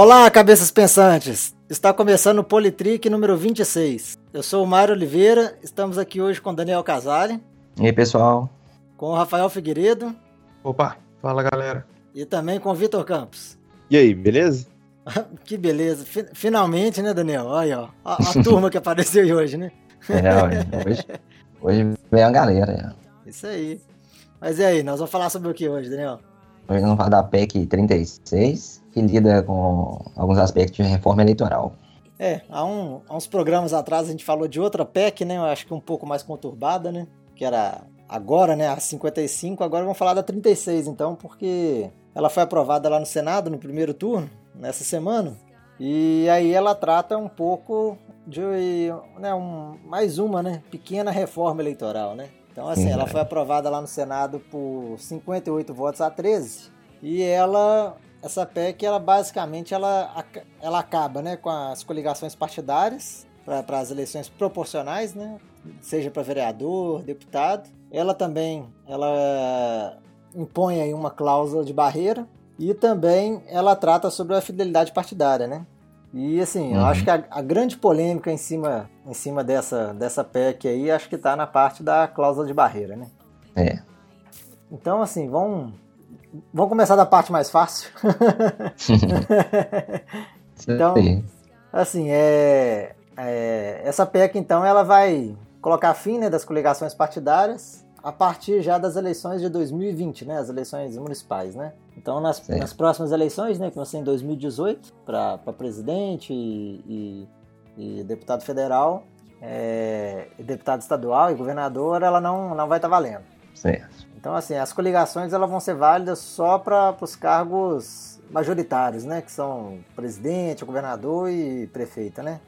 Olá, cabeças pensantes! Está começando o Politrick número 26. Eu sou o Mário Oliveira, estamos aqui hoje com Daniel Casale. E aí, pessoal? Com o Rafael Figueiredo. Opa, fala galera. E também com o Vitor Campos. E aí, beleza? que beleza. Finalmente, né, Daniel? Olha, ó, a, a turma que apareceu hoje, né? É, hoje, hoje veio a galera. Isso aí. Mas e aí, nós vamos falar sobre o que hoje, Daniel? Hoje nós vamos falar da PEC 36, que lida com alguns aspectos de reforma eleitoral. É, há, um, há uns programas atrás a gente falou de outra PEC, né? Eu acho que um pouco mais conturbada, né? Que era agora, né? A 55, agora vamos falar da 36, então, porque ela foi aprovada lá no Senado no primeiro turno, nessa semana. E aí ela trata um pouco de né, um, mais uma né, pequena reforma eleitoral, né? Então, assim, ela foi aprovada lá no Senado por 58 votos a 13 e ela, essa PEC, ela basicamente ela, ela acaba né, com as coligações partidárias para as eleições proporcionais, né? Seja para vereador, deputado. Ela também ela impõe aí uma cláusula de barreira e também ela trata sobre a fidelidade partidária, né? E assim, uhum. eu acho que a, a, grande polêmica em cima, em cima dessa, dessa PEC aí, acho que está na parte da cláusula de barreira, né? É. Então, assim, vamos, vamos começar da parte mais fácil. então, assim, é, é, essa PEC, então, ela vai colocar fim né, das coligações partidárias a partir já das eleições de 2020, né? As eleições municipais, né? Então, nas, nas próximas eleições, né, que vão ser em 2018, para presidente e, e, e, deputado federal, é, e deputado estadual e governador, ela não, não vai estar tá valendo. Certo. Então, assim, as coligações elas vão ser válidas só para os cargos majoritários, né? Que são presidente, governador e prefeita, né?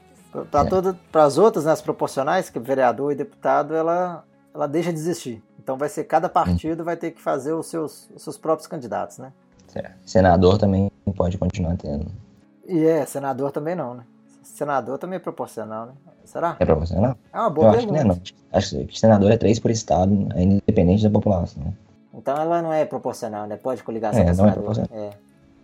Para é. as outras, né, as proporcionais, que vereador e deputado, ela, ela deixa de existir. Então vai ser cada partido vai ter que fazer os seus, os seus próprios candidatos, né? Certo. Senador também pode continuar tendo. E é, senador também não, né? Senador também é proporcional, né? Será? É proporcional? É uma boa Eu pergunta. Acho que não, é, não. Acho que senador é três por estado, é independente da população. Então ela não é proporcional, né? Pode coligação é, com não é proporcional. É.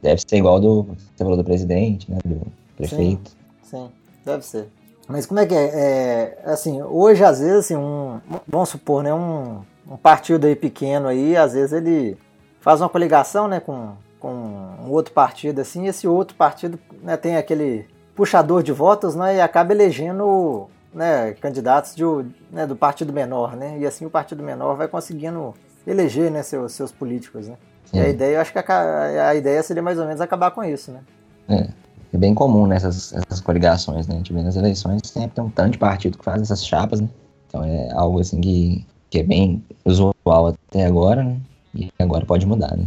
Deve ser igual do. Você falou do presidente, né? Do prefeito. Sim, sim deve ser. Mas como é que é? é? Assim, hoje, às vezes, assim, um, vamos supor, né, um, um partido aí pequeno aí, às vezes ele faz uma coligação, né, com, com um outro partido, assim, e esse outro partido né, tem aquele puxador de votos, né, e acaba elegendo né, candidatos de, né, do partido menor, né, e assim o partido menor vai conseguindo eleger, né, seus, seus políticos, né. E a ideia, eu acho que a, a ideia seria mais ou menos acabar com isso, né. É é bem comum nessas essas coligações, né? A gente vê nas eleições sempre tem um tanto de partido que faz essas chapas, né? Então é algo assim que, que é bem usual até agora, né? E agora pode mudar, né?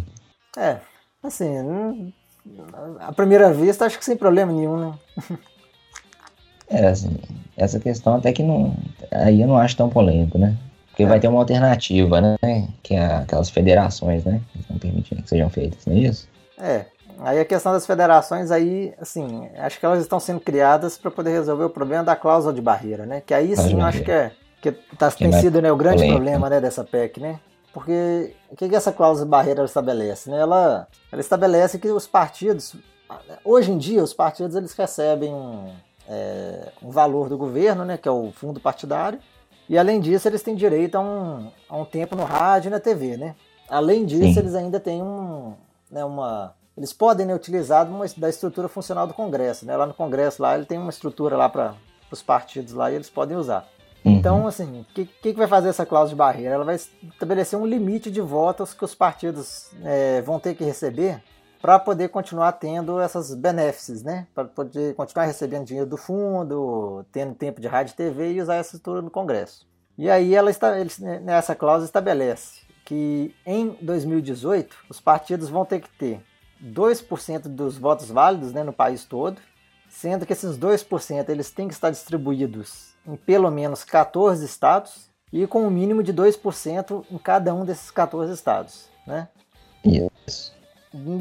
É, assim, à primeira vista acho que sem problema nenhum, né? é, assim, essa questão até que não. Aí eu não acho tão polêmico, né? Porque é. vai ter uma alternativa, né? Que é aquelas federações, né? Que estão permitindo que sejam feitas, não é isso? É, Aí a questão das federações aí, assim, acho que elas estão sendo criadas para poder resolver o problema da cláusula de barreira, né? Que aí sim, eu acho que é que tá, tem sido né, o grande problema né, dessa PEC, né? Porque o que, que essa cláusula de barreira estabelece? Né? Ela, ela estabelece que os partidos, hoje em dia, os partidos eles recebem um, é, um valor do governo, né, que é o fundo partidário, e além disso eles têm direito a um, a um tempo no rádio e na TV, né? Além disso, Sim. eles ainda têm um, né, uma, eles podem né, utilizar uma, da estrutura funcional do Congresso. Né? Lá no Congresso lá ele tem uma estrutura lá para os partidos lá e eles podem usar. Uhum. Então, assim, o que, que, vai fazer essa cláusula de barreira? Ela vai estabelecer um limite de votos que os partidos é, vão ter que receber para poder continuar tendo essas benefícios, né? Para poder continuar recebendo dinheiro do fundo, tendo tempo de rádio e TV e usar essa estrutura no Congresso. E aí ela está, nessa cláusula estabelece que em 2018 os partidos vão ter que ter 2% dos votos válidos né, no país todo, sendo que esses 2% eles têm que estar distribuídos em pelo menos 14 estados e com um mínimo de 2% em cada um desses 14 estados. Né? Isso.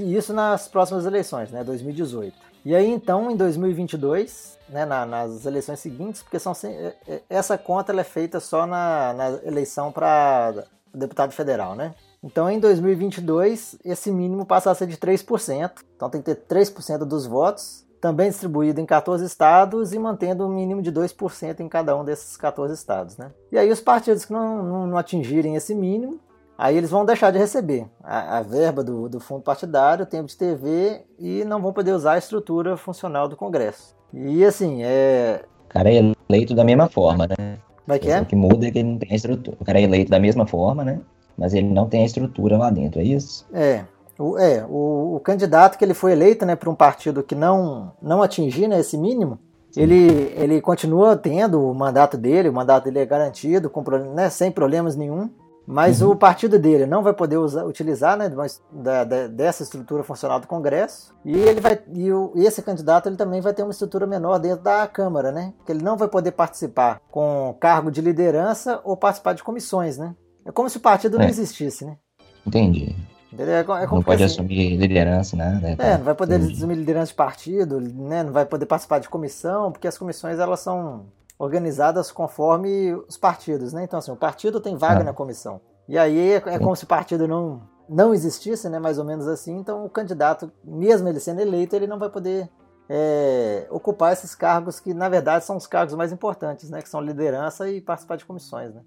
Isso nas próximas eleições, né, 2018. E aí então, em 2022, né, na, nas eleições seguintes, porque são é, é, essa conta é feita só na, na eleição para deputado federal, né? Então, em 2022, esse mínimo passa a ser de 3%. Então, tem que ter 3% dos votos, também distribuído em 14 estados e mantendo um mínimo de 2% em cada um desses 14 estados. Né? E aí, os partidos que não, não, não atingirem esse mínimo, aí eles vão deixar de receber a, a verba do, do, fundo partidário, o tempo de TV e não vão poder usar a estrutura funcional do Congresso. E assim, é. O cara é eleito da mesma forma, né? Como é que é? O que muda é que ele não tem a estrutura. O cara é eleito da mesma forma, né? Mas ele não tem a estrutura lá dentro, é isso? É. O, é, o, o candidato que ele foi eleito né, para um partido que não, não atingir né, esse mínimo, ele, ele continua tendo o mandato dele, o mandato dele é garantido, com, né, sem problemas nenhum. Mas uhum. o partido dele não vai poder usar, utilizar né, da, da, dessa estrutura funcional do Congresso e ele vai e, o, e esse candidato ele também vai ter uma estrutura menor dentro da Câmara, né? Que ele não vai poder participar com cargo de liderança ou participar de comissões, né? É como se o partido é. não existisse, né? Entendi. É, é não pode assim, assumir liderança, né? É, tá. não vai poder Entendi. assumir liderança de partido, né? Não vai poder participar de comissão, porque as comissões elas são organizadas conforme os partidos, né? Então, assim, o partido tem vaga ah. na comissão. E aí é, é como se o partido não, não existisse, né? Mais ou menos assim. Então, o candidato, mesmo ele sendo eleito, ele não vai poder é, ocupar esses cargos que, na verdade, são os cargos mais importantes, né? Que são liderança e participar de comissões, né?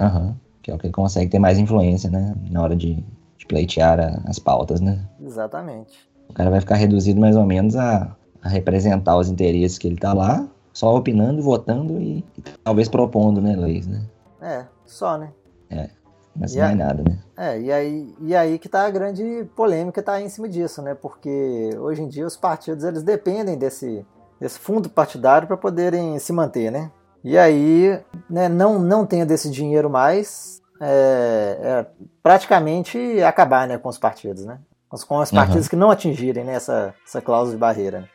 Aham. Que é o que ele consegue ter mais influência, né? Na hora de, de pleitear as pautas, né? Exatamente. O cara vai ficar reduzido mais ou menos a, a representar os interesses que ele tá lá só opinando, votando e, e talvez propondo, né, leis, né? É, só, né? É, mas e não é nada, né? É, e aí, e aí que tá a grande polêmica tá em cima disso, né? Porque hoje em dia os partidos, eles dependem desse, desse fundo partidário para poderem se manter, né? E aí, né, não, não tendo esse dinheiro mais, é, é praticamente acabar né, com os partidos, né? Com os partidos uhum. que não atingirem né, essa, essa cláusula de barreira. Né?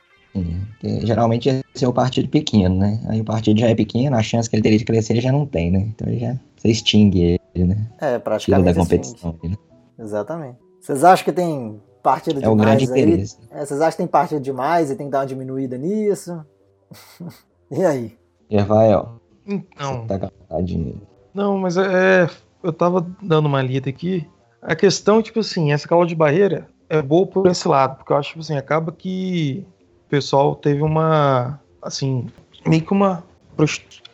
Porque, geralmente esse é o partido pequeno, né? Aí o partido já é pequeno, a chance que ele teria de crescer ele já não tem, né? Então ele já você extingue ele, né? É, praticamente. Tira da competição. Né? Exatamente. Vocês acham que tem partido é demais? É o grande interesse. É, vocês acham que tem partido demais e tem que dar uma diminuída nisso? e aí? Rafael? Então. Você tá dinheiro. Não, mas é, é. Eu tava dando uma lida aqui. A questão, tipo assim, essa cala de barreira é boa por esse lado, porque eu acho, tipo assim, acaba que o pessoal teve uma, assim, meio que uma.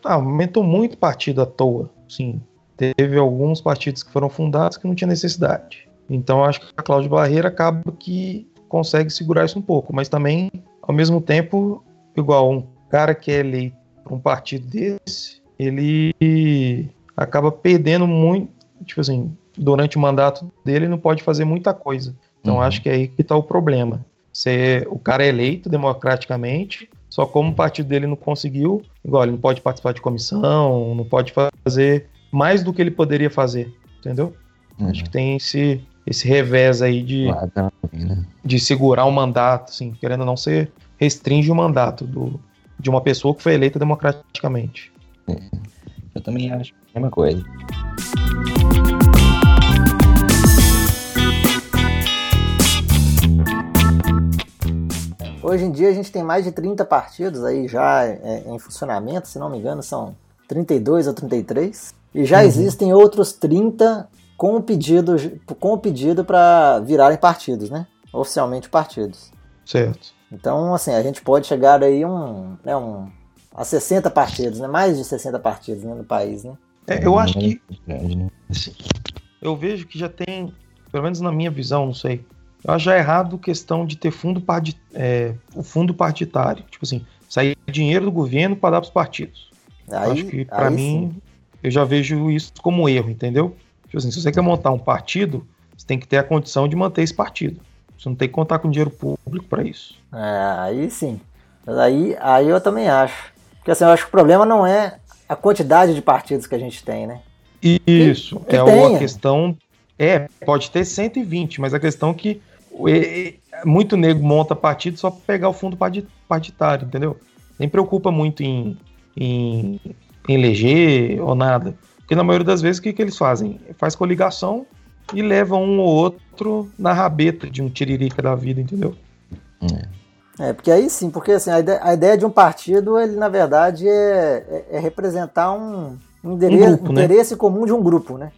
Ah, aumentou muito partido à toa. Sim, teve alguns partidos que foram fundados que não tinha necessidade. Então acho que a Cláudia Barreira acaba que consegue segurar isso um pouco, mas também, ao mesmo tempo, igual um cara que é eleito por um partido desse, ele acaba perdendo muito, tipo assim, durante o mandato dele não pode fazer muita coisa. Então uhum. acho que é aí que está o problema. Ser, o cara é eleito democraticamente, só como o partido dele não conseguiu, igual ele não pode participar de comissão, não pode fazer mais do que ele poderia fazer, entendeu? Uhum. Acho que tem esse, esse revés aí de, né? de segurar o mandato, assim, querendo não ser restringe o mandato do, de uma pessoa que foi eleita democraticamente. É. Também acho a mesma coisa. Hoje em dia a gente tem mais de 30 partidos aí já é, em funcionamento, se não me engano, são 32 ou 33. E já uhum. existem outros 30 com o pedido com o pedido para virarem partidos, né? Oficialmente partidos. Certo. Então, assim, a gente pode chegar aí um, né, um, a 60 partidos, né? Mais de 60 partidos né, no país, né? É, eu acho que. Assim, eu vejo que já tem, pelo menos na minha visão, não sei, eu acho já errado questão de ter fundo é, o fundo partidário. Tipo assim, sair dinheiro do governo para dar para os partidos. Aí, acho que, para mim, sim. eu já vejo isso como erro, entendeu? Tipo assim, se você quer montar um partido, você tem que ter a condição de manter esse partido. Você não tem que contar com dinheiro público para isso. É, aí sim. Mas aí, aí eu também acho. Porque assim, eu acho que o problema não é a quantidade de partidos que a gente tem, né? Isso, que, que é tenha. uma questão. É, pode ter 120, mas a questão é que muito nego monta partido só para pegar o fundo partidário, entendeu? Nem preocupa muito em, em, em eleger ou nada. Porque na maioria das vezes o que, que eles fazem? Faz coligação e leva um ou outro na rabeta de um tiririca da vida, entendeu? É. é porque aí sim, porque assim, a ideia, a ideia, de um partido, ele na verdade é, é, é representar um, um, interesse, um grupo, né? interesse comum de um grupo, né?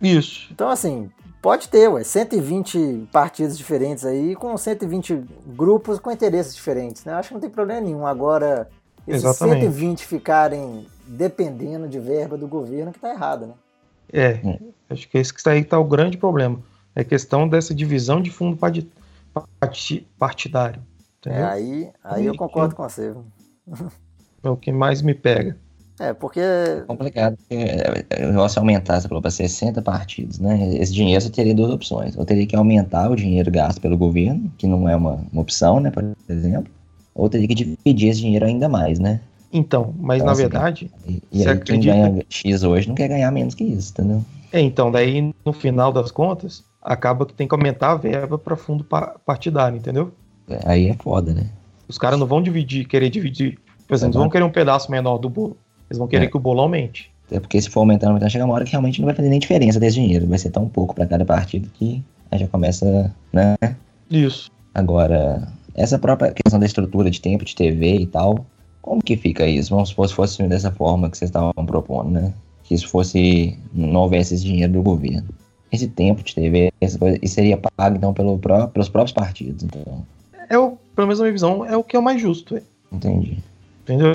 Isso. Então assim, Pode ter, ué. 120 partidos diferentes aí, com 120 grupos com interesses diferentes, né? Acho que não tem problema nenhum. Agora, esses Exatamente. 120 ficarem dependendo de verba do governo, que tá errado, né? É, acho que esse que aí tá o grande problema. É questão dessa divisão de fundo partidário. É, aí, aí eu concordo com você. É o que mais me pega. É, porque. É complicado. Porque se aumentar, você falou, para 60 partidos, né? Esse dinheiro você teria duas opções. Ou teria que aumentar o dinheiro gasto pelo governo, que não é uma, uma opção, né, por exemplo. Ou teria que dividir esse dinheiro ainda mais, né? Então, mas então, na assim, verdade. E, e aí acredita... quem ganha X hoje não quer ganhar menos que isso, entendeu? É, então, daí no final das contas, acaba que tem que aumentar a verba para fundo partidário, entendeu? É, aí é foda, né? Os caras não vão dividir, querer dividir. Por exemplo, eles vão querer um pedaço menor do bolo. Eles vão querer é. que o bolo aumente. É porque se for aumentando, aumentando, chega uma hora que realmente não vai fazer nem diferença desse dinheiro. Vai ser tão pouco para cada partido que aí já começa, né? Isso. Agora, essa própria questão da estrutura de tempo de TV e tal, como que fica isso? Vamos supor se fosse dessa forma que vocês estavam propondo, né? Que isso fosse, não houvesse esse dinheiro do governo. Esse tempo de TV, essa coisa, e seria pago então pelo pelos próprios partidos, então. É o, pelo menos na minha visão, é o que é o mais justo. Entendi. Entendeu?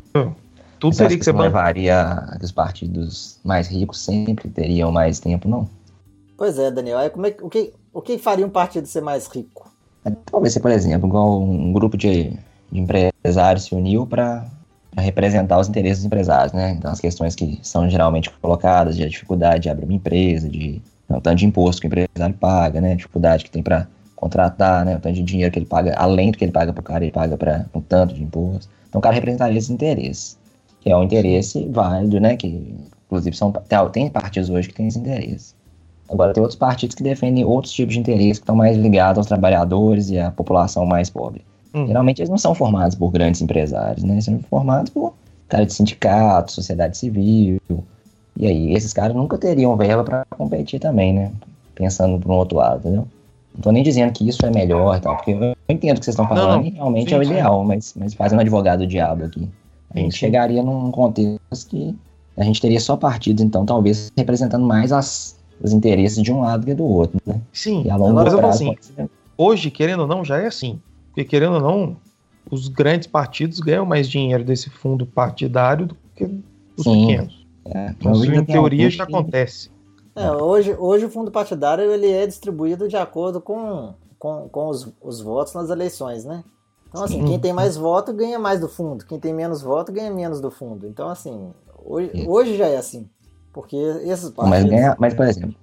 Tudo Você teria que, que ser não levaria que os partidos mais ricos sempre teriam mais tempo, não? Pois é, Daniel. Aí como é, o, que, o que faria um partido ser mais rico? É, talvez ser, por exemplo, igual um grupo de, de empresários se uniu para representar os interesses dos empresários, né? Então, as questões que são geralmente colocadas, de dificuldade de abrir uma empresa, de o tanto de imposto que o empresário paga, né? Dificuldade que tem para contratar, né? O tanto de dinheiro que ele paga, além do que ele paga para o cara, ele paga para um tanto de imposto. Então, o cara representaria esses interesses que é um interesse válido, né? Que inclusive são tem partidos hoje que têm esse interesse. Agora tem outros partidos que defendem outros tipos de interesse que estão mais ligados aos trabalhadores e à população mais pobre. Hum. Geralmente eles não são formados por grandes empresários, né? São formados por caras de sindicato, sociedade civil. E aí, esses caras nunca teriam verba para competir também, né? Pensando para um outro lado, entendeu? Não tô nem dizendo que isso é melhor e tal, porque eu entendo o que vocês estão falando não, e realmente sim, é o ideal, mas, mas fazendo um advogado do diabo aqui. A gente chegaria num contexto que a gente teria só partidos, então, talvez representando mais as, os interesses de um lado que do outro, né? Sim, e a longo prazo, assim, hoje, querendo ou não, já é assim. Porque, querendo ou não, os grandes partidos ganham mais dinheiro desse fundo partidário do que os Sim. pequenos. É, então, isso, em teoria, já acontece. É, hoje, hoje o fundo partidário ele é distribuído de acordo com, com, com os, os votos nas eleições, né? Então, assim, Sim. quem tem mais voto ganha mais do fundo, quem tem menos voto ganha menos do fundo. Então, assim, hoje, hoje já é assim. Porque esses partidos... Mas, ganha, mas por exemplo,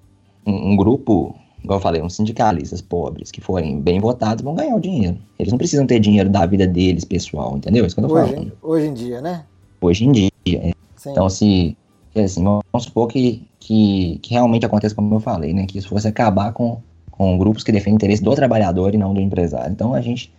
um, um, grupo, igual eu falei, uns sindicalistas pobres que forem bem votados vão ganhar o dinheiro. Eles não precisam ter dinheiro da vida deles, pessoal, entendeu? Isso que eu tô hoje, falando. Hoje em dia, né? Hoje em dia. É. Então, se. Assim, vamos supor que, que, que realmente aconteça como eu falei, né? Que isso fosse acabar com, com grupos que defendem o interesse do trabalhador e não do empresário. Então, a gente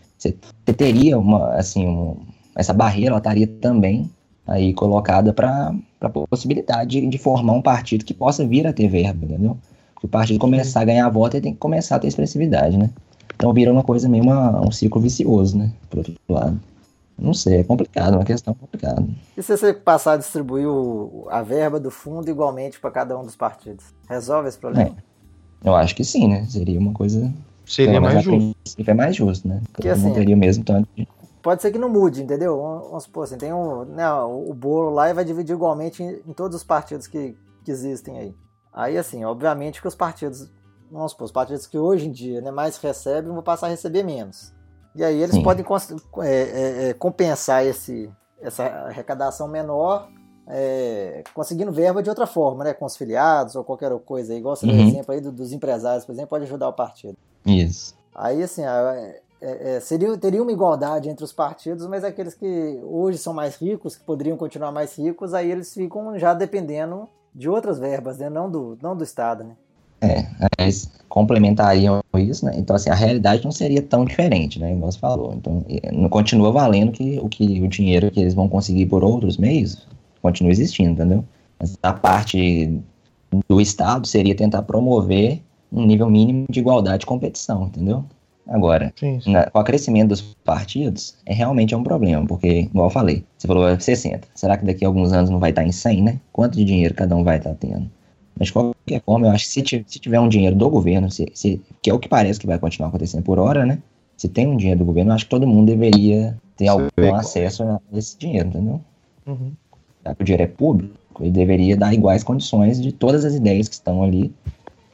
teria uma, assim, um, essa barreira, ela estaria também aí colocada para a possibilidade de, de, formar um partido que possa vir a ter verba, entendeu? Porque o partido começar a ganhar voto, ele tem que começar a ter expressividade, né? Então vira uma coisa meio uma, um ciclo vicioso, né? Por outro lado. Não sei, é complicado, é uma questão complicada. E se você passar a distribuir o, a verba do fundo igualmente para cada um dos partidos? Resolve esse problema? É, eu acho que sim, né? Seria uma coisa Seria mais justo. É mais justo, né? Porque assim, não teria mesmo tanto. Pode ser que não mude, entendeu? Vamos supor assim, tem um, né, o bolo lá e vai dividir igualmente em, em todos os partidos que, que, existem aí. Aí, assim, obviamente que os partidos, vamos supor, os partidos que hoje em dia né, mais recebem vão passar a receber menos. E aí eles Sim. podem é, é, é, compensar esse, essa arrecadação menor é, conseguindo verba de outra forma, né? Com os filiados ou qualquer coisa. Igual você uhum. deu exemplo aí do, dos empresários, por exemplo, pode ajudar o partido. Isso. Aí, assim, é, é, seria, teria uma igualdade entre os partidos, mas aqueles que hoje são mais ricos, que poderiam continuar mais ricos, aí eles ficam já dependendo de outras verbas, né? Não do, não do Estado, né? É, eles complementariam isso, né? Então, assim, a realidade não seria tão diferente, né? Igual você falou. Então, não continua valendo que o, que o dinheiro que eles vão conseguir por outros meios continua existindo, entendeu? Mas a parte do Estado seria tentar promover um nível mínimo de igualdade de competição, entendeu? Agora, sim, sim. Na, com o crescimento dos partidos, é realmente é um problema, porque, igual eu falei, você falou 60. Será que daqui a alguns anos não vai estar em 100, né? Quanto de dinheiro cada um vai estar tendo? Mas de qualquer forma, eu acho que se, se tiver um dinheiro do governo, se, se, que é o que parece que vai continuar acontecendo por hora, né? Se tem um dinheiro do governo, eu acho que todo mundo deveria ter algum acesso a esse dinheiro, entendeu? Uhum. Já que o dinheiro é público, ele deveria dar iguais condições de todas as ideias que estão ali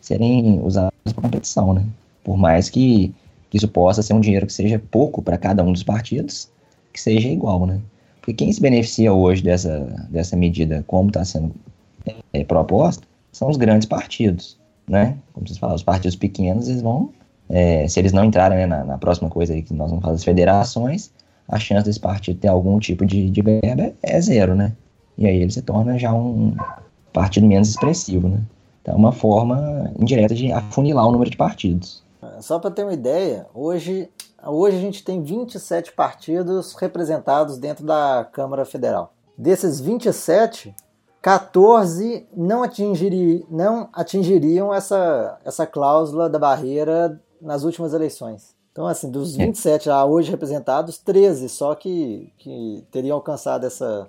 serem usadas para competição, né? Por mais que, que isso possa ser um dinheiro que seja pouco para cada um dos partidos, que seja igual, né? Porque quem se beneficia hoje dessa, dessa medida, como está sendo é, proposta, são os grandes partidos, né? Como vocês falaram, os partidos pequenos, eles vão, é, se eles não entrarem né, na, na, próxima coisa aí que nós vamos fazer, as federações, a chance desse partido ter algum tipo de, de verba é zero, né? E aí ele se torna já um partido menos expressivo, né? Então é uma forma indireta de afunilar o número de partidos. Só para ter uma ideia, hoje, hoje a gente tem 27 partidos representados dentro da Câmara Federal. Desses 27, 14 não, atingiri, não atingiriam essa, essa cláusula da barreira nas últimas eleições. Então, assim, dos 27 já hoje representados, 13 só que, que teriam alcançado essa,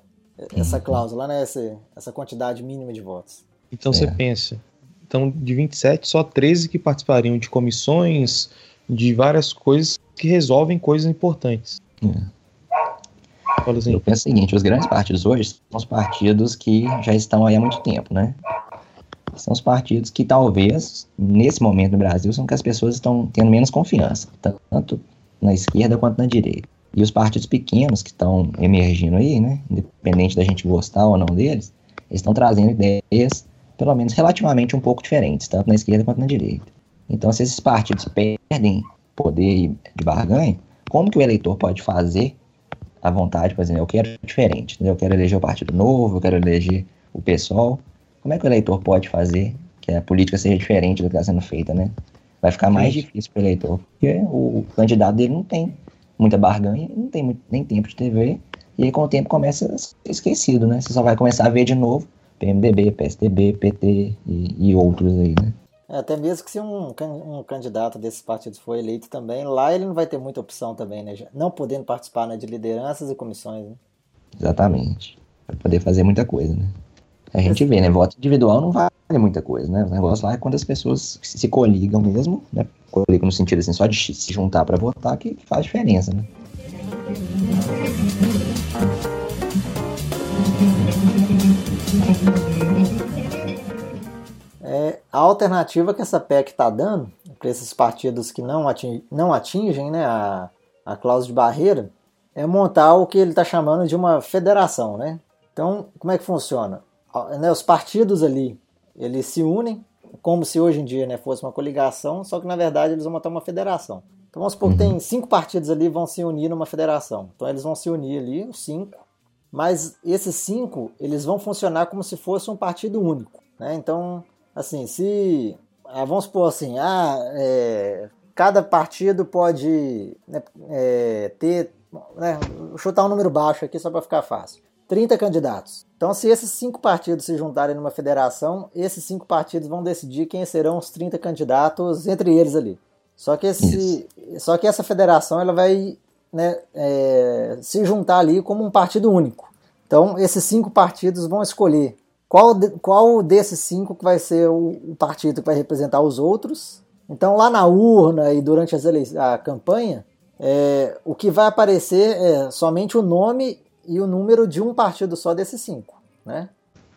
essa cláusula, né? Essa, essa quantidade mínima de votos. Então é. você pensa, então de 27, só 13 que participariam de comissões, de várias coisas que resolvem coisas importantes. É. Assim. Eu penso o seguinte, os grandes partidos hoje são os partidos que já estão aí há muito tempo, né? São os partidos que talvez, nesse momento no Brasil, são que as pessoas estão tendo menos confiança, tanto na esquerda quanto na direita. E os partidos pequenos que estão emergindo aí, né, independente da gente gostar ou não deles, eles estão trazendo ideias, pelo menos relativamente um pouco diferentes, tanto na esquerda quanto na direita. Então, se esses partidos perdem poder de barganha, como que o eleitor pode fazer à vontade, por exemplo, eu quero diferente, eu quero eleger o Partido Novo, eu quero eleger o PSOL. Como é que o eleitor pode fazer que a política seja diferente do que está sendo feita, né? Vai ficar mais Sim. difícil para o eleitor, porque o, o candidato dele não tem muita barganha, não tem muito, nem tempo de TV, e aí com o tempo começa a ser esquecido, né? Você só vai começar a ver de novo PMDB, PSDB, PT e, e outros aí, né? Até mesmo que se um, um, candidato desses partidos for eleito também, lá ele não vai ter muita opção também, né? Não podendo participar né, de lideranças e comissões. Né? Exatamente. Para poder fazer muita coisa, né? A gente vê, né? Voto individual não vale muita coisa, né? O negócio lá é quando as pessoas se coligam mesmo, né? Coligam no sentido assim, só de se juntar para votar que faz diferença, né? A alternativa que essa PEC está dando para esses partidos que não, ating, não atingem né, a, a cláusula de barreira é montar o que ele está chamando de uma federação. Né? Então, como é que funciona? Né, os partidos ali eles se unem, como se hoje em dia né, fosse uma coligação, só que na verdade eles vão montar uma federação. Então vamos supor que tem uhum. cinco partidos ali vão se unir numa federação. Então eles vão se unir ali, os cinco, mas esses cinco eles vão funcionar como se fosse um partido único. Né? Então, assim, se ah, vamos supor assim, ah, é, cada partido pode né, é, ter, né, vou chutar um número baixo aqui só para ficar fácil. 30 candidatos. Então, se esses cinco partidos se juntarem numa federação, esses cinco partidos vão decidir quem serão os 30 candidatos entre eles ali. Só que, esse, só que essa federação ela vai né, é, se juntar ali como um partido único. Então, esses cinco partidos vão escolher qual, qual desses cinco que vai ser o, partido que vai representar os outros. Então, lá na urna e durante as a campanha, é, o que vai aparecer é somente o nome e o número de um partido só desses cinco, né?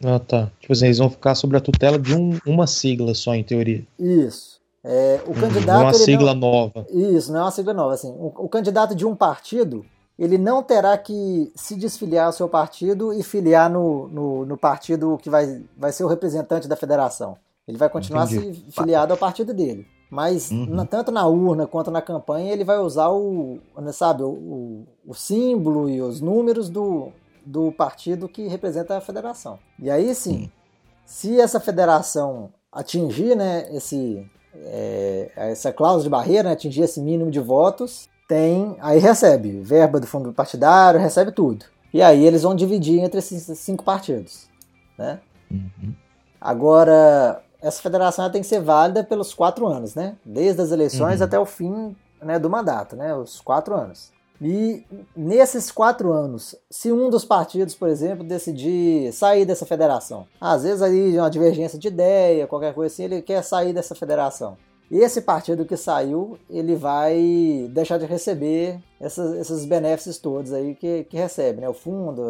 Ah, tá. Tipo assim, eles vão ficar sob a tutela de um, uma sigla só, em teoria. Isso. É, o hum, candidato. Não é uma sigla não... nova. Isso, não é uma sigla nova. Assim, o, o, candidato de um partido, ele não terá que se desfiliar ao seu partido e filiar no, no, no partido que vai, vai ser o representante da federação. Ele vai continuar Entendi. se filiado ao partido dele. Mas uhum. na, tanto na urna quanto na campanha ele vai usar o, sabe, o, o símbolo e os números do, do partido que representa a federação. E aí sim, uhum. se essa federação atingir né, esse, é, essa cláusula de barreira, né, atingir esse mínimo de votos, tem aí recebe verba do fundo partidário, recebe tudo. E aí eles vão dividir entre esses cinco partidos. Né? Uhum. Agora, essa federação tem que ser válida pelos quatro anos, né? Desde as eleições uhum. até o fim né, do mandato, né? Os quatro anos. E nesses quatro anos, se um dos partidos, por exemplo, decidir sair dessa federação, às vezes aí uma divergência de ideia, qualquer coisa assim, ele quer sair dessa federação. Esse partido que saiu, ele vai deixar de receber essas, esses benefícios todos aí que, que recebe, né? O fundo,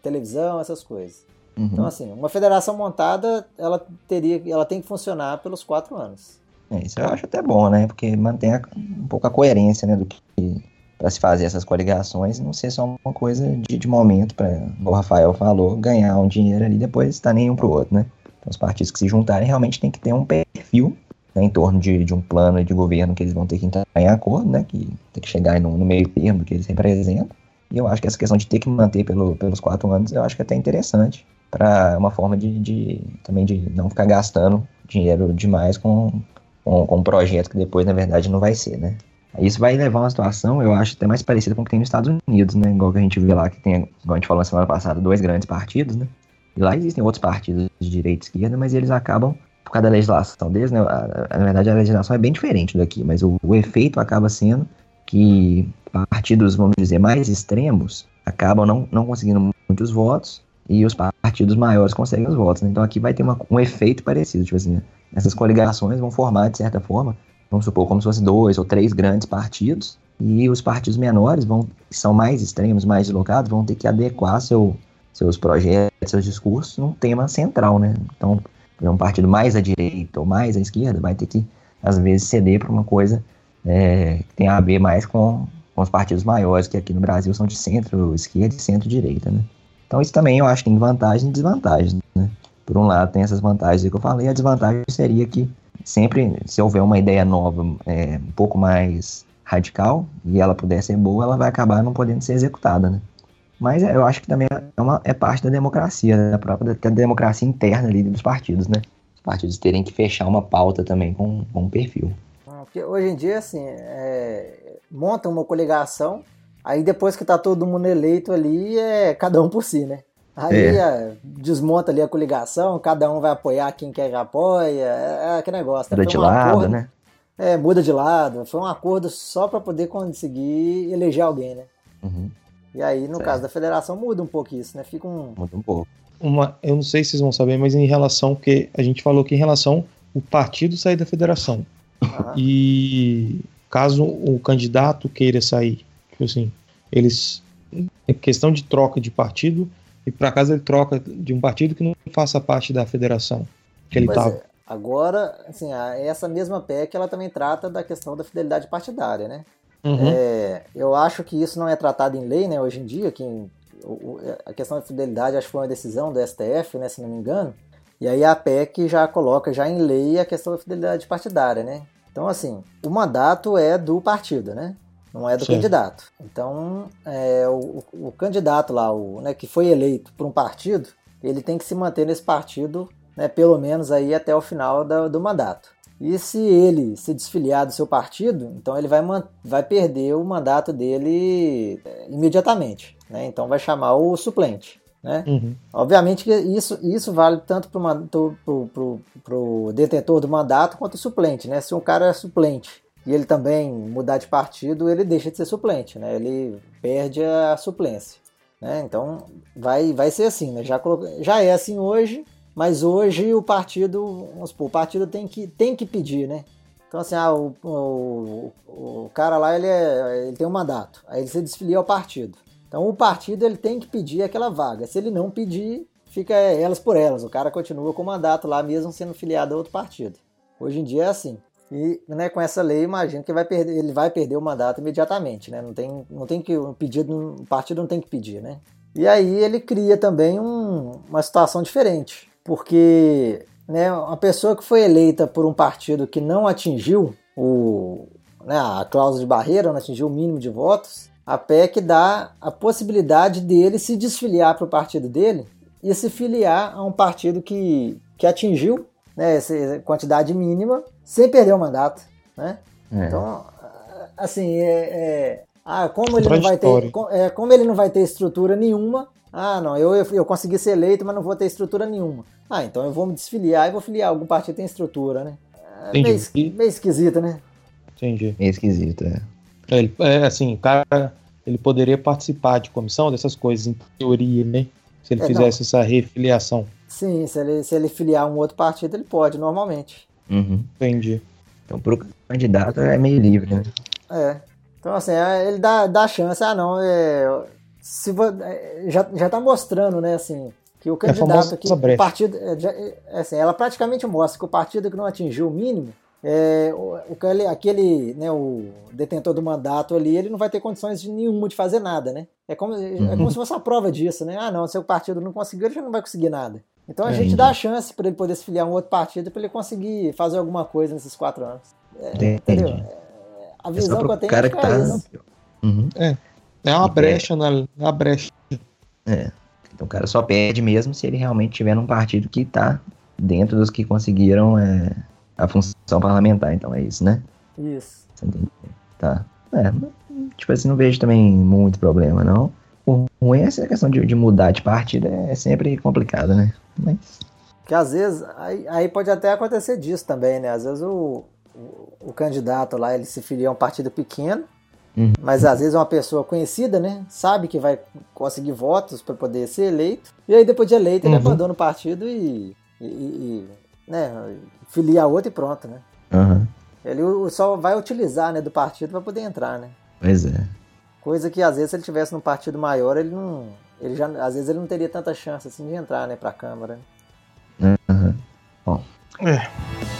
televisão, essas coisas. Uhum. Então, assim, uma federação montada, ela teria, ela tem que funcionar pelos quatro anos. É, isso eu acho até bom, né? Porque mantém a, um pouco a coerência, né? Do que para se fazer essas coligações não ser só uma coisa de, de momento para, o Rafael falou, ganhar um dinheiro ali depois está nem um para o outro, né? Então, os partidos que se juntarem realmente tem que ter um perfil né, em torno de, de um plano de governo que eles vão ter que entrar em acordo, né? Que tem que chegar no, no meio termo que eles representam. E eu acho que essa questão de ter que manter pelo, pelos quatro anos, eu acho que é até interessante para uma forma de, de, também de não ficar gastando dinheiro demais com, com, com um projeto que depois, na verdade, não vai ser, né? Isso vai levar a uma situação, eu acho, até mais parecida com o que tem nos Estados Unidos, né? Igual que a gente vê lá, que tem, igual a gente falou na semana passada, dois grandes partidos, né? E lá existem outros partidos de direita e esquerda, mas eles acabam, por causa da legislação deles, né? A, na verdade, a legislação é bem diferente daqui, mas o, o efeito acaba sendo que partidos, vamos dizer, mais extremos acabam não, não conseguindo muitos votos e os partidos maiores conseguem os votos. Né? Então aqui vai ter uma, um efeito parecido, tipo assim, essas coligações vão formar, de certa forma, vamos supor, como se fosse dois ou três grandes partidos, e os partidos menores, vão, que são mais extremos, mais deslocados, vão ter que adequar seu, seus projetos, seus discursos num tema central, né? Então, um partido mais à direita ou mais à esquerda vai ter que, às vezes, ceder para uma coisa é, que tem a ver mais com, com os partidos maiores, que aqui no Brasil são de centro-esquerda e centro-direita, né? Então, isso também eu acho que tem vantagens e desvantagens, né? Por um lado, tem essas vantagens que eu falei, a desvantagem seria que sempre, se houver uma ideia nova, é, um pouco mais radical, e ela puder ser boa, ela vai acabar não podendo ser executada, né? Mas é, eu acho que também é, uma, é parte da democracia, né? da própria da democracia interna ali dos partidos, né? Os partidos terem que fechar uma pauta também com, com um perfil. Porque hoje em dia, assim, é, monta uma coligação, aí depois que tá todo mundo eleito ali, é cada um por si, né? Aí é. é. desmonta ali a coligação, cada um vai apoiar quem quer que apoia, é, é aquele negócio. Né? Muda de lado, acordo, né? É, muda de lado. Foi um acordo só para poder conseguir eleger alguém, né? Uhum. E aí, no certo. caso da federação, muda um pouco isso, né? Fica um. Muda um pouco. Uma, eu não sei se vocês vão saber, mas em relação que a gente falou que em relação o partido sair da federação. Uhum. E caso o candidato queira sair, tipo assim, eles. Em questão de troca de partido, e por acaso ele troca de um partido que não faça parte da federação que ele estava. É, agora, assim, essa mesma PEC ela também trata da questão da fidelidade partidária, né? Uhum. É, eu acho que isso não é tratado em lei, né? Hoje em dia, que a questão da fidelidade acho que foi uma decisão do STF, né? Se não me engano. E aí a PEC já coloca já em lei a questão da fidelidade partidária, né? Então, assim, o mandato é do partido, né? não é do Sim. candidato. Então, é, o, o, candidato lá, o, né, que foi eleito por um partido, ele tem que se manter nesse partido, né, pelo menos aí até o final do mandato. E se ele se desfiliar do seu partido, então ele vai, vai perder o mandato dele é, imediatamente. Né? Então vai chamar o suplente. Né? Uhum. Obviamente que isso, isso vale tanto para o detentor do mandato quanto o suplente. Né? Se um cara é suplente e ele também mudar de partido, ele deixa de ser suplente, né? Ele perde a suplência, né? Então vai, vai ser assim, né? Já, já é assim hoje, mas hoje o partido, vamos supor, o partido tem que, tem que pedir, né? Então assim, ah, o, o, o cara lá ele, é, ele tem um mandato, aí ele se desfilia ao partido. Então o partido ele tem que pedir aquela vaga. Se ele não pedir, fica elas por elas. O cara continua com o mandato lá mesmo sendo filiado a outro partido. Hoje em dia é assim. E né, com essa lei, imagino que vai perder, ele vai perder o mandato imediatamente, né? Não tem, não tem que o pedido, o partido não tem que pedir, né? E aí ele cria também um, uma situação diferente, porque né, uma pessoa que foi eleita por um partido que não atingiu o, né, a cláusula de barreira, não atingiu o mínimo de votos, a PEC dá a possibilidade dele se desfiliar para o partido dele e se filiar a um partido que, que atingiu né, essa quantidade mínima sem perder o mandato, né? É. Então, assim, é, é, ah, como ele não vai ter, é, como ele não vai ter estrutura nenhuma, ah, não, eu, eu consegui ser eleito, mas não vou ter estrutura nenhuma. Ah, então eu vou me desfiliar e vou filiar algum partido que tem estrutura, né? É meio, meio esquisito, né? Entendi. Meio esquisito, é. É, é assim, o cara ele poderia participar de comissão dessas coisas, em teoria, né? Se ele é, fizesse não. essa refiliação. Sim, se ele, se ele filiar um outro partido, ele pode, normalmente. Uhum. Entendi. Então, pro candidato é meio livre, né? É. Então, assim, é, ele dá, dá chance, ah, não, é, se, é, já, já tá mostrando, né, assim, que o é candidato aqui, o partido, é, assim, ela praticamente mostra que o partido que não atingiu o mínimo, é, o, aquele, aquele né, o detentor do mandato ali, ele não vai ter condições de nenhuma de fazer nada, né? É como, uhum. é como se fosse uma prova disso, né? Ah, não, se o partido não conseguiu, ele já não vai conseguir nada. Então a é, gente dá a chance para ele poder se filiar a um outro partido para ele conseguir fazer alguma coisa nesses quatro anos. É, entendeu? É, a visão que eu tenho cara que tá... é uhum. É, é uma brecha na, na brecha. É. Então o cara só perde mesmo se ele realmente tiver num partido que tá dentro dos que conseguiram é, a função parlamentar, então é isso, né? Isso. Você entendeu? Tá. É, tipo assim, não vejo também muito problema, não. O ruim é essa questão de, de mudar de partido é sempre complicado, né? Mas... Que às vezes, aí, aí pode até acontecer disso também, né? Às vezes o, o, o candidato lá, ele se filia a um partido pequeno, uhum. mas às vezes é uma pessoa conhecida, né? Sabe que vai conseguir votos para poder ser eleito, e aí depois de eleito uhum. ele abandona o partido e, e, e né, filia outro e pronto, né? Uhum. Ele só vai utilizar né, do partido para poder entrar, né? Pois é. Coisa que às vezes se ele tivesse num partido maior, ele não. Ele já, às vezes ele não teria tanta chance assim de entrar, né, pra Câmara. Uhum. Bom. É.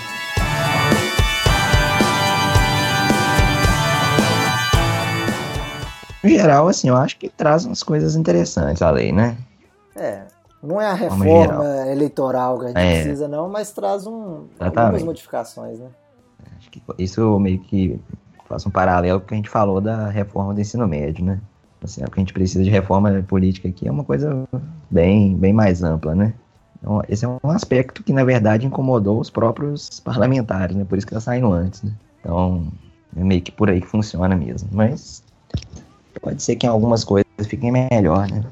No geral, assim, eu acho que traz umas coisas interessantes a lei, né? É. Não é a reforma eleitoral que a gente é. precisa, não, mas traz um, algumas modificações, né? Acho que isso meio que faz um paralelo com o que a gente falou da reforma do ensino médio, né? Assim, o que a gente precisa de reforma política aqui é uma coisa bem, bem mais ampla, né? Então, esse é um aspecto que, na verdade, incomodou os próprios parlamentares, né? Por isso que está saindo antes, né? Então, é meio que por aí que funciona mesmo. Mas pode ser que em algumas coisas fiquem melhor, né?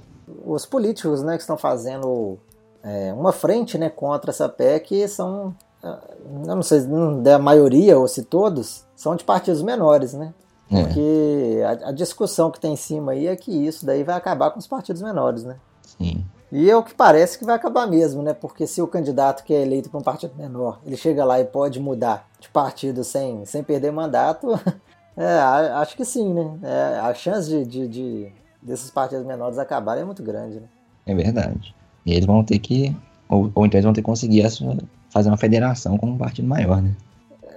os políticos né, que estão fazendo é, uma frente né, contra essa PEC são, eu não sei da maioria ou se todos, são de partidos menores, né? É. Porque a, a, discussão que tem em cima aí é que isso daí vai acabar com os partidos menores, né? Sim. E é o que parece que vai acabar mesmo, né? Porque se o candidato que é eleito para um partido menor, ele chega lá e pode mudar de partido sem, sem perder mandato, é, acho que sim, né? É, a chance de, de, de desses partidos menores acabarem é muito grande, né? É verdade. E eles vão ter que, ou, ou então eles vão ter que conseguir fazer uma federação com um partido maior, né?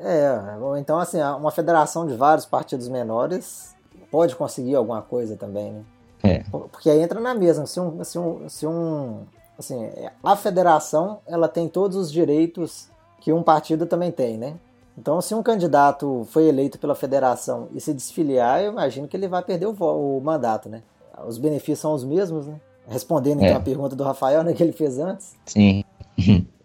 É, ou então assim, uma federação de vários partidos menores pode conseguir alguma coisa também, né? É. Porque aí entra na mesma, se um, se um, se um assim, a federação, ela tem todos os direitos que um partido também tem, né? Então, se um candidato foi eleito pela federação e se desfiliar, eu imagino que ele vai perder o, o mandato, né? os benefícios são os mesmos, né? Respondendo então é. a pergunta do Rafael, né, que ele fez antes. Sim.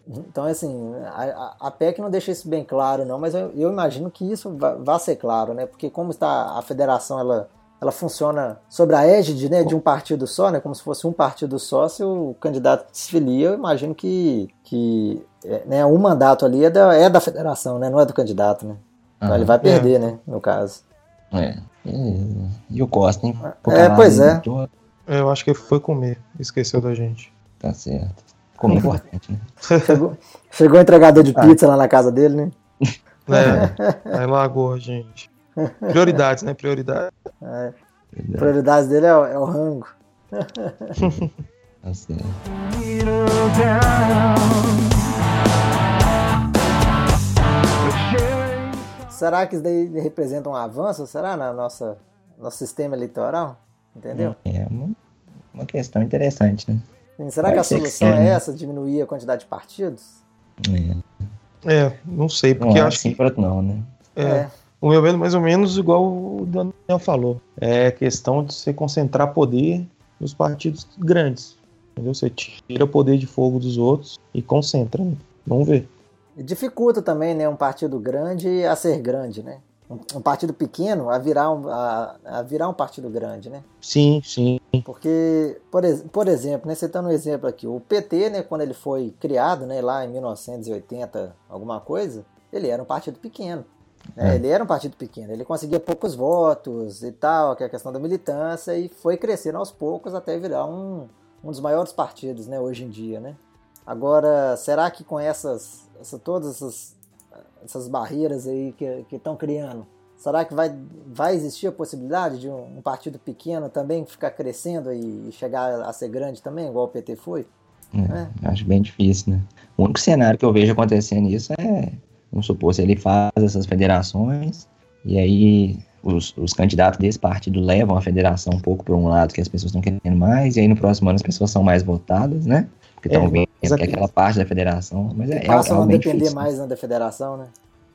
Então, assim, a, a PEC não deixa isso bem claro, não, mas eu, eu imagino que isso vai, ser claro, né? Porque como está a federação, ela, ela funciona sobre a égide né, de um partido só, né? Como se fosse um partido só, se o candidato se filia, eu imagino que, que é, né, um mandato ali é da, é da federação, né? Não é do candidato, né? Então ele vai perder, é. né? No caso. É. E, o Costa, hein? é, pois é. é. Eu acho que ele foi comer, esqueceu da gente. Tá certo. Comer é importante, né? Chegou, chegou o entregador de ah. pizza ah. lá na casa dele, né? É, aí largou a gente. Prioridades, né? Prioridades. É. Prioridades dele é o, é o rango. tá certo. Será que isso daí representa um avanço? Será na nossa nosso sistema eleitoral? Entendeu? É uma, uma questão interessante, né? Sim, será Pode que a solução que é essa, diminuir a quantidade de partidos? É, é não sei, porque não é acho assim que... não, né? É. é. O meu vendo mais ou menos igual o Daniel falou. É questão de você concentrar poder nos partidos grandes. Entendeu? Você tira o poder de fogo dos outros e concentra. Né? Vamos ver dificulta também né, um partido grande a ser grande, né? Um, partido pequeno a virar um, a, a, virar um partido grande, né? Sim, sim. Porque, por, por exemplo, né, citando um exemplo aqui, o PT, né, quando ele foi criado, né, lá em 1980, alguma coisa, ele era um partido pequeno. É, é. Ele era um partido pequeno, ele conseguia poucos votos e tal, que é a questão da militância, e foi crescendo aos poucos até virar um, um dos maiores partidos, né, hoje em dia, né? Agora, será que com essas, essa, todas essas, essas barreiras aí que estão criando, será que vai, vai existir a possibilidade de um, um, partido pequeno também ficar crescendo e chegar a ser grande também, igual o PT foi? É, é. Acho bem difícil, né? O único cenário que eu vejo acontecendo isso é, vamos supor, se ele faz essas federações e aí os, os candidatos desse partido levam a federação um pouco para um lado que as pessoas estão querendo mais, e aí no próximo ano as pessoas são mais votadas, né? Porque estão é, vendo que é aquela parte da federação. Mas é, passa é, a depender difícil. mais né, da federação, né?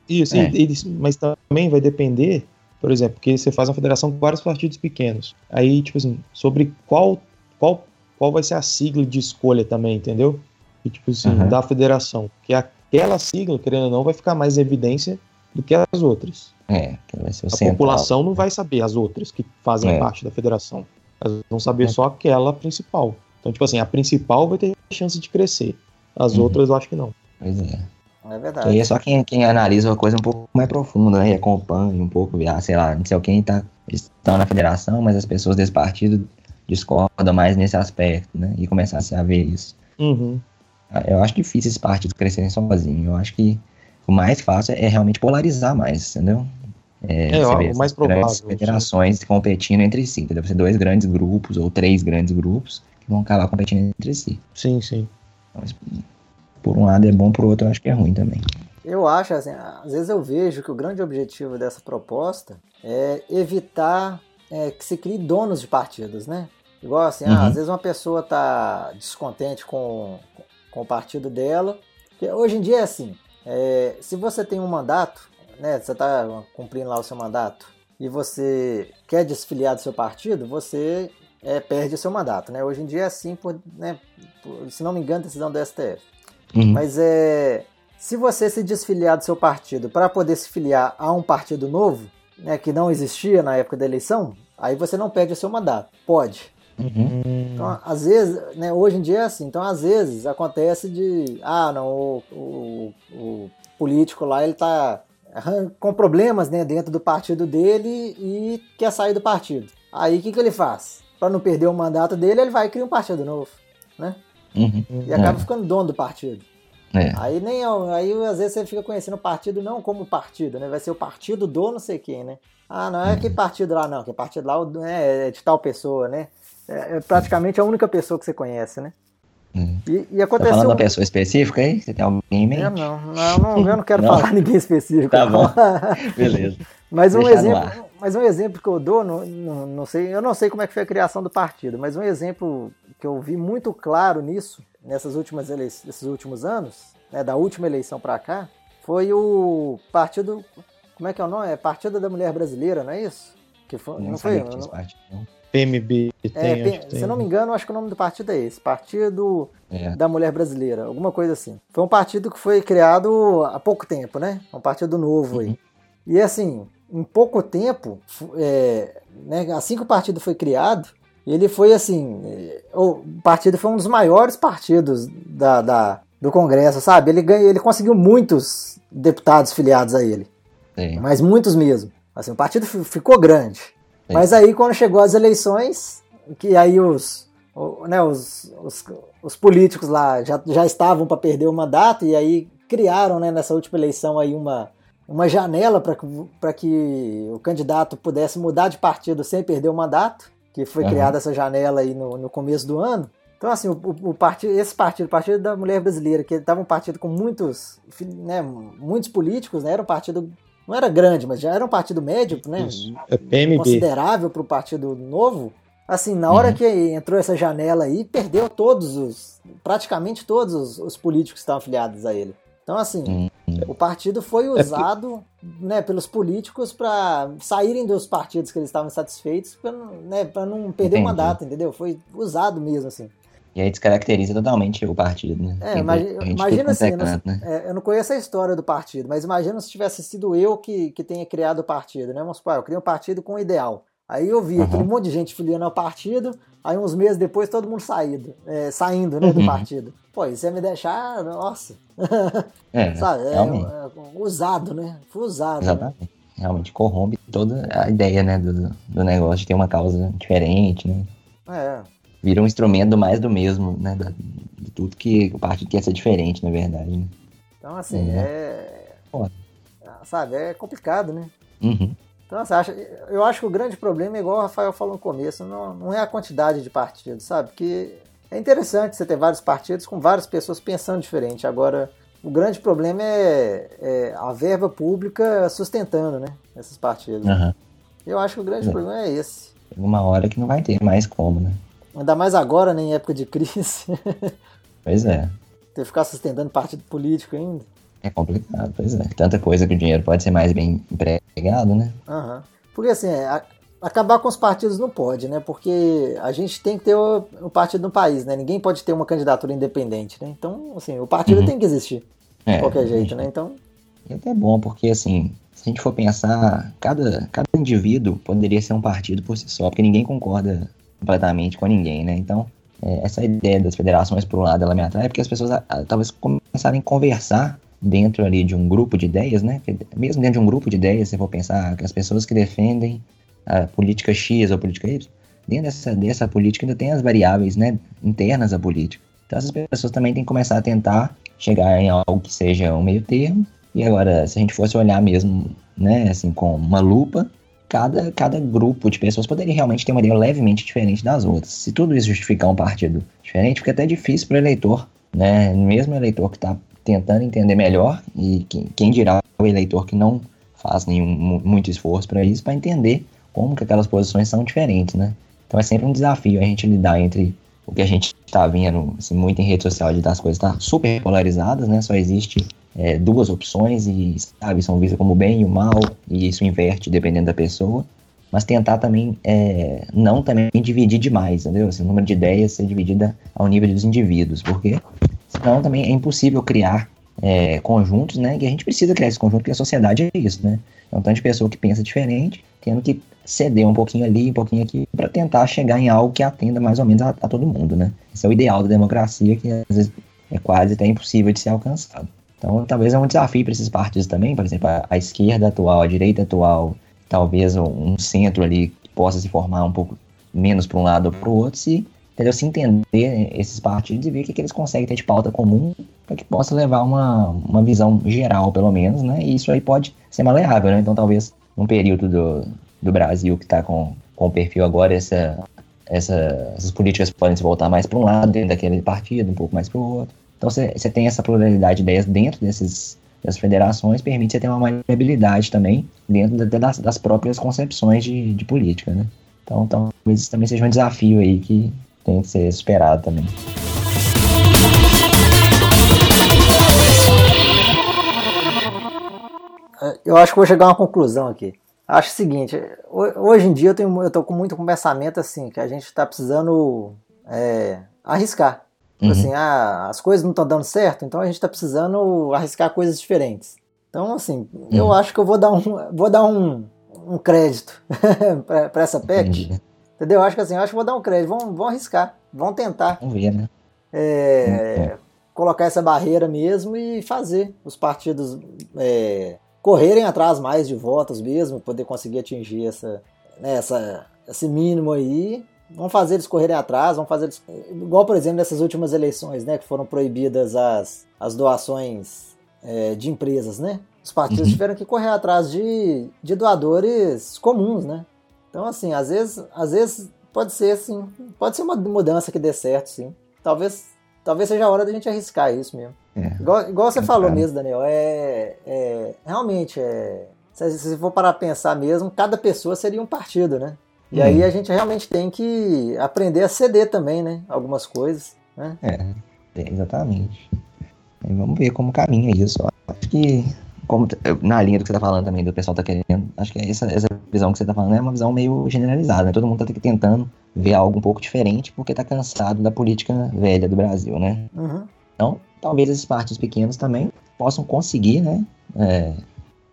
Isso, é. e, e, mas também vai depender, por exemplo, porque você faz uma federação com vários partidos pequenos. Aí, tipo assim, sobre qual, qual, qual vai ser a sigla de escolha também, entendeu? E, tipo assim, uhum. da federação. Que aquela sigla, querendo ou não, vai ficar mais em evidência do que as outras. É, vai ser o A central. população não vai saber as outras que fazem é. parte da federação. Elas vão saber é. só aquela principal. Então, tipo assim, a principal vai ter chance de crescer. As uhum. outras eu acho que não. Pois é. É verdade. aí é só quem, quem analisa uma coisa um pouco mais profunda, né? E acompanha um pouco, ah, sei lá, não sei quem tá, estão na federação, mas as pessoas desse partido discordam mais nesse aspecto, né? E começasse a ver isso. Uhum. Ah, eu acho difícil esses partidos crescerem sozinhos. Eu acho que o mais fácil é realmente polarizar mais, entendeu? É, é ó, o mais provável. Federações sim. competindo entre si. Deve ser dois grandes grupos ou três grandes grupos que vão acabar competindo entre si. Sim, sim. Mas, por um lado é bom, por outro eu acho que é ruim também. Eu acho, assim, às vezes eu vejo que o grande objetivo dessa proposta é evitar é, que se crie donos de partidos, né? Igual assim, ah, uhum. ah, às vezes uma pessoa tá descontente com, com o partido dela. Hoje em dia é assim, é, se você tem um mandato, né, você está cumprindo lá o seu mandato, e você quer desfiliar do seu partido, você é, perde o seu mandato. Né? Hoje em dia é assim, por, né, por, se não me engano, decisão do STF. Uhum. Mas é, se você se desfiliar do seu partido para poder se filiar a um partido novo, né, que não existia na época da eleição, aí você não perde o seu mandato. Pode. Uhum. Então, às vezes, né, hoje em dia é assim. Então, às vezes, acontece de. Ah, não, o, o, o político lá, ele tá com problemas né, dentro do partido dele e quer sair do partido. Aí, o que, que ele faz? Para não perder o mandato dele, ele vai criar um partido novo, né? Uhum. E acaba é. ficando dono do partido. É. Aí nem aí às vezes você fica conhecendo o partido não como partido, né? Vai ser o partido do não sei quem, né? Ah, não é uhum. que partido lá não, que partido lá é, é de tal pessoa, né? É, é praticamente a única pessoa que você conhece, né? Hum. E, e aconteceu... Tá falando uma pessoa específica aí? Você tem alguém em mente? Eu não, não, não eu não quero não? falar ninguém específico. Tá bom, beleza. mas, um exemplo, mas um exemplo que eu dou, não, não, não, sei, eu não sei como é que foi a criação do partido, mas um exemplo que eu vi muito claro nisso, nessas últimas eleições, nesses últimos anos, né, da última eleição para cá, foi o partido, como é que é o nome? É Partido da Mulher Brasileira, não é isso? Que foi, não, não foi? Não, partido, não. PMB tem, é, tem, Se não me engano, acho que o nome do partido é esse, Partido é. da Mulher Brasileira, alguma coisa assim. Foi um partido que foi criado há pouco tempo, né? Um partido novo uhum. aí. E assim, em pouco tempo, é, né, assim que o partido foi criado, ele foi assim, é, o partido foi um dos maiores partidos da, da do Congresso, sabe? Ele, ganha, ele conseguiu muitos deputados filiados a ele, Sim. mas muitos mesmo. Assim, o partido ficou grande. Mas aí quando chegou as eleições, que aí os, né, os, os, os políticos lá já, já estavam para perder o mandato e aí criaram né, nessa última eleição aí uma, uma janela para que o candidato pudesse mudar de partido sem perder o mandato, que foi uhum. criada essa janela aí no, no começo do ano. Então, assim, o, o, partido, esse partido, o Partido da Mulher Brasileira, que estava um partido com muitos, né, muitos políticos, né, era um partido não era grande, mas já era um partido médio, né? É PMB. Considerável para o partido novo. Assim, na hora uhum. que entrou essa janela aí, perdeu todos os, praticamente todos os, os políticos que estavam afiliados a ele. Então, assim, uhum. o partido foi usado é né, pelos políticos para saírem dos partidos que eles estavam satisfeitos, para né, não perder Entendi. o mandato, entendeu? Foi usado mesmo, assim. E aí descaracteriza totalmente o partido, né? É, imagina, imagina assim, eu não, né? é, eu não conheço a história do partido, mas imagina se tivesse sido eu que, que tenha criado o partido, né? Vamos supor, eu criei um partido com um ideal. Aí eu vi uhum. aquele monte de gente filiando ao partido, aí uns meses depois todo mundo saído, é, saindo né, do uhum. partido. Pô, isso ia me deixar, nossa. É, Sabe? É, é, usado, né? Foi usado. Né? Exatamente. Né? Realmente corrompe toda a ideia, né, do, do negócio de ter uma causa diferente, né? É. Vira um instrumento mais do mesmo, né? De tudo que o partido quer ser diferente, na verdade. Né? Então, assim, é. é... Sabe, é complicado, né? Uhum. Então, assim, eu acho que o grande problema, igual o Rafael falou no começo, não, não é a quantidade de partidos, sabe? Porque é interessante você ter vários partidos com várias pessoas pensando diferente. Agora, o grande problema é, é a verba pública sustentando, né? Esses partidos. Uhum. Eu acho que o grande é. problema é esse. Uma hora que não vai ter mais como, né? Ainda mais agora, né, em época de crise. pois é. Ter que ficar sustentando partido político ainda. É complicado, pois é. Tanta coisa que o dinheiro pode ser mais bem empregado, né? Uhum. Porque assim, a, acabar com os partidos não pode, né? Porque a gente tem que ter o, o, partido no país, né? Ninguém pode ter uma candidatura independente, né? Então, assim, o partido uhum. tem que existir. É, de qualquer jeito, gente... né? Então. E até é bom, porque assim, se a gente for pensar, cada, cada indivíduo poderia ser um partido por si só, porque ninguém concorda completamente com ninguém, né? Então, é, essa ideia das federações, por um lado, ela me atrai, porque as pessoas a, a, talvez começarem a conversar dentro ali de um grupo de ideias, né? Mesmo dentro de um grupo de ideias, se for pensar que as pessoas que defendem a política X ou a política Y, dentro dessa, dessa política ainda tem as variáveis, né, internas à política. Então essas pessoas também têm que começar a tentar chegar em algo que seja um meio termo. E agora, se a gente fosse olhar mesmo, né, assim, com uma lupa, cada, cada grupo de pessoas poderia realmente ter uma ideia levemente diferente das outras. Se tudo isso justificar um partido diferente, fica até difícil para o eleitor, né, mesmo o eleitor que está tentando entender melhor, e quem, quem dirá o eleitor que não faz nenhum muito esforço para isso, para entender como que aquelas posições são diferentes, né? Então é sempre um desafio a gente lidar entre o que a gente está vendo assim, muito em rede social de das coisas tá super polarizadas, né? Só existe é, duas opções e sabe são vistas como o bem e o mal e isso inverte dependendo da pessoa. Mas tentar também é, não também dividir demais, entendeu? Assim, o número de ideias ser dividida ao nível dos indivíduos, porque Senão também é impossível criar é, conjuntos, né? Que a gente precisa criar esse conjunto, porque a sociedade é isso, né? É um tanto de pessoa que pensa diferente, tendo que ceder um pouquinho ali, um pouquinho aqui, para tentar chegar em algo que atenda mais ou menos a, a, todo mundo, né? Esse é o ideal da democracia, que às vezes é quase até impossível de ser alcançado. Então, talvez é um desafio para esses partidos também, por exemplo, a, a, esquerda atual, a direita atual, talvez um, centro ali que possa se formar um pouco menos para um lado ou para o outro, se entendeu? Se entender esses partidos e ver o que, que eles conseguem ter de pauta comum para que possa levar uma, uma visão geral, pelo menos, né? E isso aí pode ser maleável, né? Então, talvez num período do, do Brasil que está com, com o perfil agora, essa, essa, essas políticas podem se voltar mais para um lado, dentro daquele partido, um pouco mais para o outro. Então, você tem essa pluralidade de ideias dentro desses, federações, permite você ter uma maleabilidade também dentro das, das próprias concepções de, de política, né? Então, talvez isso também seja um desafio aí que tem que ser esperado também. É, eu acho que vou chegar a uma conclusão aqui. Acho o seguinte, hoje em dia eu, tô com muito com pensamento assim, que a gente está precisando é, arriscar. Tipo uhum. Assim, ah, as coisas não estão dando certo, então a gente está precisando arriscar coisas diferentes. Então, assim, uhum. eu acho que eu vou dar um, vou dar um, um crédito para essa PEC. Entendi. Entendeu? Acho que assim, acho que vou dar um crédito. Vão, vão arriscar, vão tentar. Vamos ver, né? É, colocar essa barreira mesmo e fazer os partidos é, correrem atrás mais de votos mesmo, poder conseguir atingir essa, né, essa, esse mínimo aí. Vão fazer eles correrem atrás, vão fazer eles, igual por exemplo nessas últimas eleições, né, que foram proibidas as, as doações é, de empresas, né? Os partidos uhum. tiveram que correr atrás de, de doadores comuns, né? Então, assim, às vezes, às vezes pode ser assim, pode ser uma mudança que dê certo, sim. Talvez, talvez seja a hora da gente arriscar isso mesmo. É. Igual, igual você é falou mesmo, Daniel, é, é realmente é, se, se for parar a pensar mesmo, cada pessoa seria um partido, né? E hum. aí a gente realmente tem que aprender a ceder também, né? Algumas coisas, né? É, exatamente. E vamos ver como caminha isso. Acho que como na linha do que você tá falando também, do pessoal tá querendo, acho que essa, essa visão que você tá falando é uma visão meio generalizada, né? Todo mundo tá tentando ver algo um pouco diferente porque tá cansado da política velha do Brasil, né? Uhum. Então, talvez esses partidos pequenos também possam conseguir, né, é,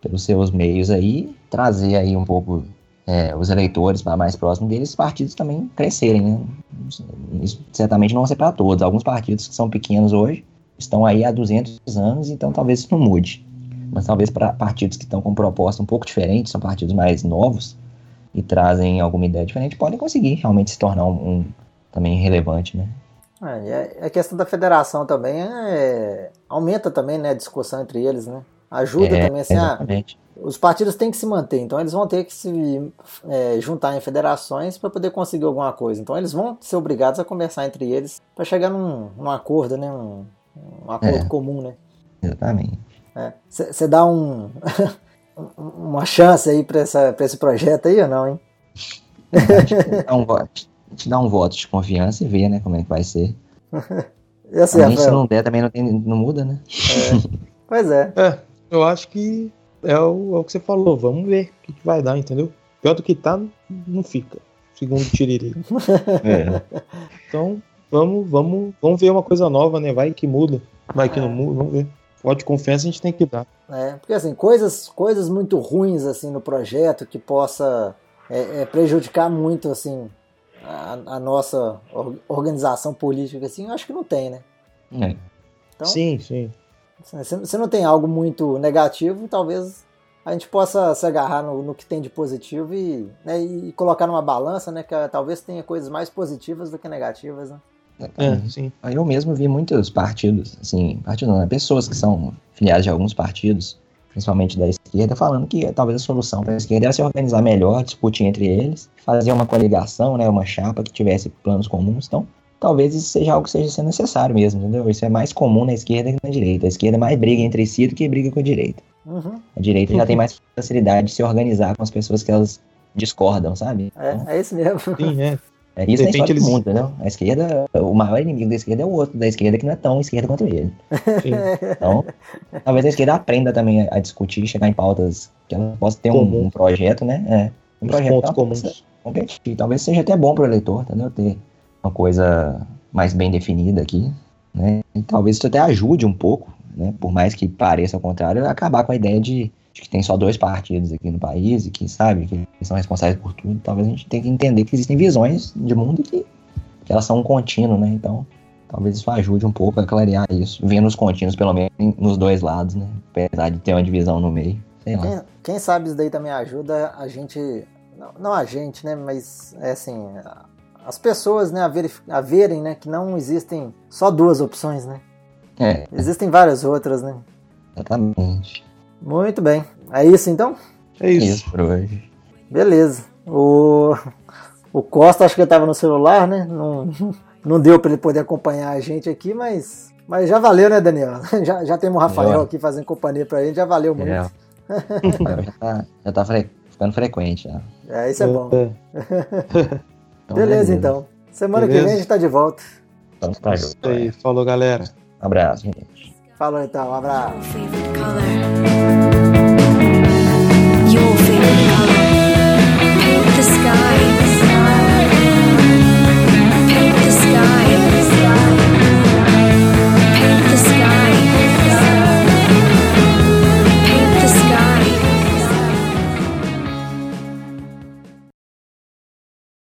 pelos seus meios aí, trazer aí um pouco é, os eleitores mais próximo deles, os partidos também crescerem, né? Isso certamente não vai ser para todos. Alguns partidos que são pequenos hoje estão aí há 200 anos, então talvez isso não mude. Mas talvez para partidos que estão com proposta um pouco diferente, são partidos mais novos e trazem alguma ideia diferente, podem conseguir realmente se tornar um, um também relevante, né? É, a questão da federação também é, aumenta também né, a discussão entre eles, né? Ajuda é, também assim, ah, os partidos têm que se manter, então eles vão ter que se é, juntar em federações para poder conseguir alguma coisa. Então eles vão ser obrigados a conversar entre eles para chegar num, num, acordo, né? Um, um acordo é, comum, né? Exatamente. Você é, dá um uma chance aí para esse projeto aí ou não, hein? dá um voto, a gente dá um voto de confiança e vê, né, como é que vai ser. e assim, a gente, se não der, também não, tem, não muda, né? É. Pois é. Eu acho que é o, é o que você falou. Vamos ver o que, que vai dar, entendeu? Pior do que tá, não fica. Segundo o Tiriri. é. Então, vamos, vamos, vamos ver uma coisa nova, né? Vai que muda. Vai que não é. muda, vamos ver. Voto de confiança a gente tem que dar. É, porque assim, coisas, coisas muito ruins assim no projeto que possa é, é, prejudicar muito assim a, a, nossa organização política assim, eu acho que não tem, né? É. Então, sim, sim. Se não tem algo muito negativo, talvez a gente possa se agarrar no, no que tem de positivo e, né, e colocar numa balança, né? Que talvez tenha coisas mais positivas do que negativas, né? É, sim. Eu mesmo vi muitos partidos, assim, partidos não, né, pessoas que são filiadas de alguns partidos, principalmente da esquerda, falando que talvez a solução para a esquerda era se organizar melhor, discutir entre eles, fazer uma coligação, né, uma chapa que tivesse planos comuns. Então, talvez isso seja algo que seja necessário mesmo, entendeu? Isso é mais comum na esquerda que na direita. A esquerda mais briga entre si do que briga com a direita. Uhum. A direita uhum. já tem mais facilidade de se organizar com as pessoas que elas discordam, sabe? É, então, é isso mesmo. Sim, é. É isso na eles... do mundo, né? A esquerda, o maior inimigo da esquerda é o outro da esquerda que não é tão esquerda quanto ele. Sim. Então, talvez a esquerda aprenda também a discutir, chegar em pautas que ela possa ter um, um, projeto, né? É, um Os projeto pontos comuns. Competir. Talvez seja até bom para o eleitor, entendeu? Ter uma coisa mais bem definida aqui, né? E talvez isso até ajude um pouco, né? Por mais que pareça ao contrário, a acabar com a ideia de, de, que tem só dois partidos aqui no país e que, sabe, que são responsáveis por tudo. Talvez a gente tenha que entender que existem visões de mundo que, que elas são um contínuo, né? Então, talvez isso ajude um pouco a clarear isso, vendo os contínuos pelo menos nos dois lados, né? Apesar de ter uma divisão no meio, sei lá. Quem, quem sabe isso daí também ajuda a gente, não, não a gente, né? Mas, é assim, as pessoas né, a, a verem né, que não existem só duas opções, né? É. Existem várias outras, né? Exatamente. Muito bem. É isso então? É isso. isso por hoje. Beleza. O, o Costa acho que estava no celular, né? Não, não deu para ele poder acompanhar a gente aqui, mas, mas já valeu, né, Daniel? Já, já temos o Rafael aqui fazendo companhia para ele, já valeu muito. É. já tá, já tá fre ficando frequente já. É, isso é bom. Então, beleza, beleza, então. Semana beleza. que vem a gente tá de volta. Vamos pra Isso aí, falou galera. Um abraço, gente. Falou então, um abraço.